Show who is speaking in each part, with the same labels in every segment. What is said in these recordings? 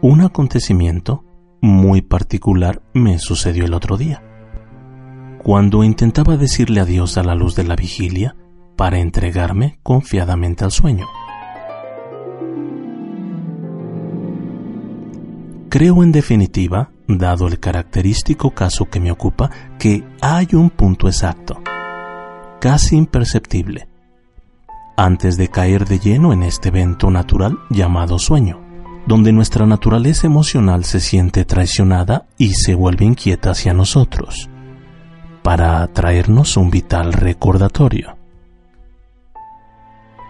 Speaker 1: Un acontecimiento muy particular me sucedió el otro día. Cuando intentaba decirle adiós a la luz de la vigilia para entregarme confiadamente al sueño. Creo en definitiva, dado el característico caso que me ocupa, que hay un punto exacto, casi imperceptible, antes de caer de lleno en este evento natural llamado sueño donde nuestra naturaleza emocional se siente traicionada y se vuelve inquieta hacia nosotros, para traernos un vital recordatorio.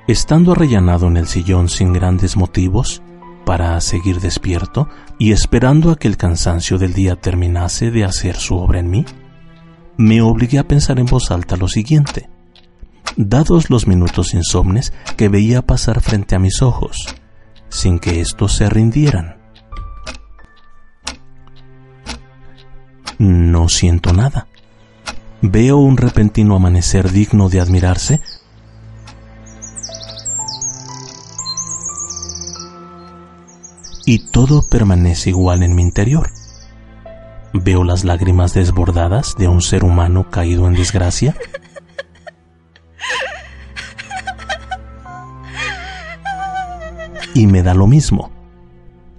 Speaker 1: Estando arrellanado en el sillón sin grandes motivos, para seguir despierto y esperando a que el cansancio del día terminase de hacer su obra en mí, me obligué a pensar en voz alta lo siguiente. Dados los minutos insomnes que veía pasar frente a mis ojos, sin que estos se rindieran. No siento nada. Veo un repentino amanecer digno de admirarse. Y todo permanece igual en mi interior. Veo las lágrimas desbordadas de un ser humano caído en desgracia y me da lo mismo.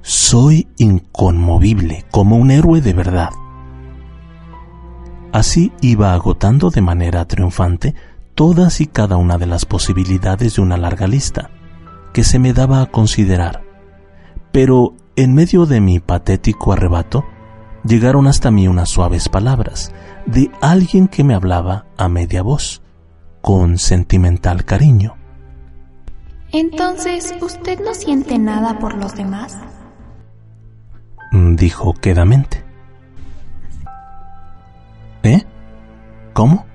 Speaker 1: Soy inconmovible como un héroe de verdad. Así iba agotando de manera triunfante todas y cada una de las posibilidades de una larga lista que se me daba a considerar. Pero en medio de mi patético arrebato, llegaron hasta mí unas suaves palabras de alguien que me hablaba a media voz, con sentimental cariño.
Speaker 2: Entonces, ¿usted no siente nada por los demás?
Speaker 1: Dijo quedamente. ¿Eh? ¿Cómo?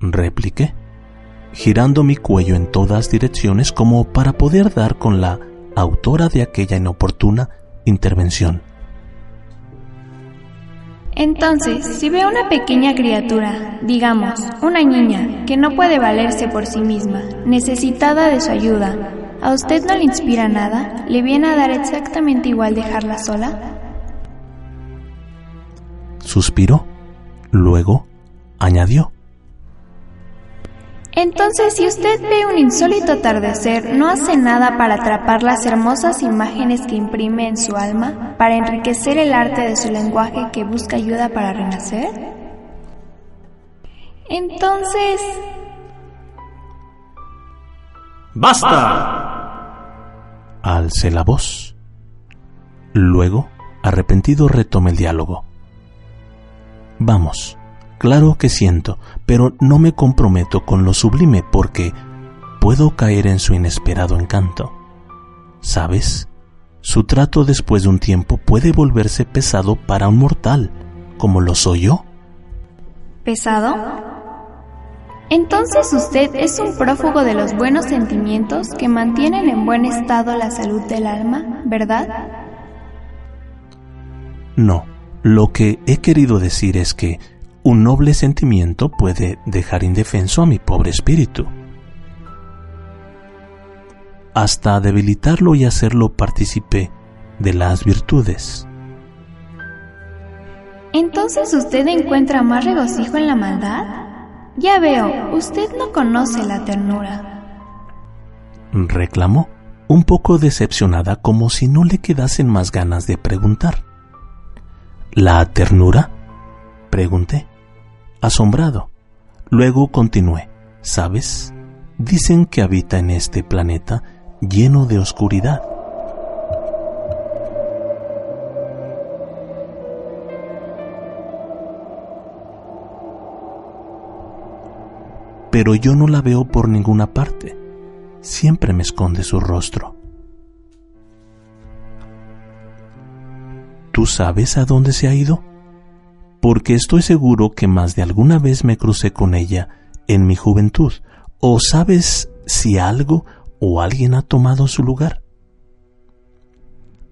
Speaker 1: Repliqué, girando mi cuello en todas direcciones como para poder dar con la autora de aquella inoportuna intervención.
Speaker 2: Entonces, si ve a una pequeña criatura, digamos, una niña, que no puede valerse por sí misma, necesitada de su ayuda, ¿a usted no le inspira nada? ¿Le viene a dar exactamente igual dejarla sola?
Speaker 1: Suspiró, luego añadió.
Speaker 2: Entonces, si usted ve un insólito atardecer, ¿no hace nada para atrapar las hermosas imágenes que imprime en su alma, para enriquecer el arte de su lenguaje que busca ayuda para renacer? Entonces...
Speaker 1: ¡Basta! Alcé la voz. Luego, arrepentido, retomé el diálogo. Vamos Claro que siento, pero no me comprometo con lo sublime porque puedo caer en su inesperado encanto. ¿Sabes? Su trato después de un tiempo puede volverse pesado para un mortal, como lo soy yo.
Speaker 2: ¿Pesado? Entonces usted es un prófugo de los buenos sentimientos que mantienen en buen estado la salud del alma, ¿verdad?
Speaker 1: No, lo que he querido decir es que un noble sentimiento puede dejar indefenso a mi pobre espíritu, hasta debilitarlo y hacerlo partícipe de las virtudes.
Speaker 2: ¿Entonces usted encuentra más regocijo en la maldad? Ya veo, usted no conoce la ternura.
Speaker 1: Reclamó, un poco decepcionada como si no le quedasen más ganas de preguntar. ¿La ternura? Pregunté asombrado. Luego continué, ¿sabes? Dicen que habita en este planeta lleno de oscuridad. Pero yo no la veo por ninguna parte. Siempre me esconde su rostro. ¿Tú sabes a dónde se ha ido? Porque estoy seguro que más de alguna vez me crucé con ella en mi juventud. ¿O sabes si algo o alguien ha tomado su lugar?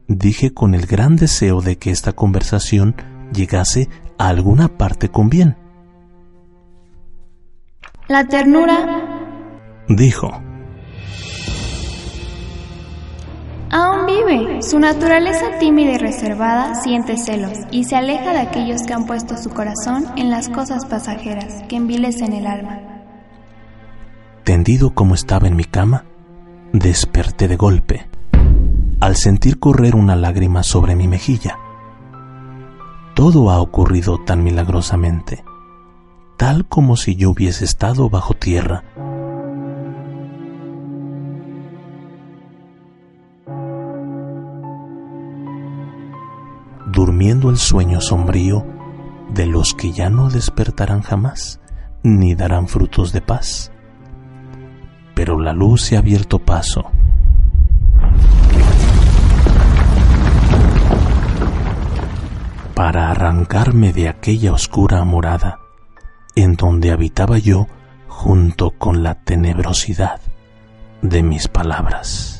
Speaker 1: Dije con el gran deseo de que esta conversación llegase a alguna parte con bien.
Speaker 2: La ternura,
Speaker 1: dijo,
Speaker 2: aún vive. Su naturaleza tímida y reservada siente celos y se aleja de aquellos que han puesto su corazón en las cosas pasajeras que envilecen el alma.
Speaker 1: Tendido como estaba en mi cama, desperté de golpe, al sentir correr una lágrima sobre mi mejilla. Todo ha ocurrido tan milagrosamente tal como si yo hubiese estado bajo tierra. Durmiendo el sueño sombrío de los que ya no despertarán jamás, ni darán frutos de paz. Pero la luz se ha abierto paso. para arrancarme de aquella oscura morada en donde habitaba yo junto con la tenebrosidad de mis palabras.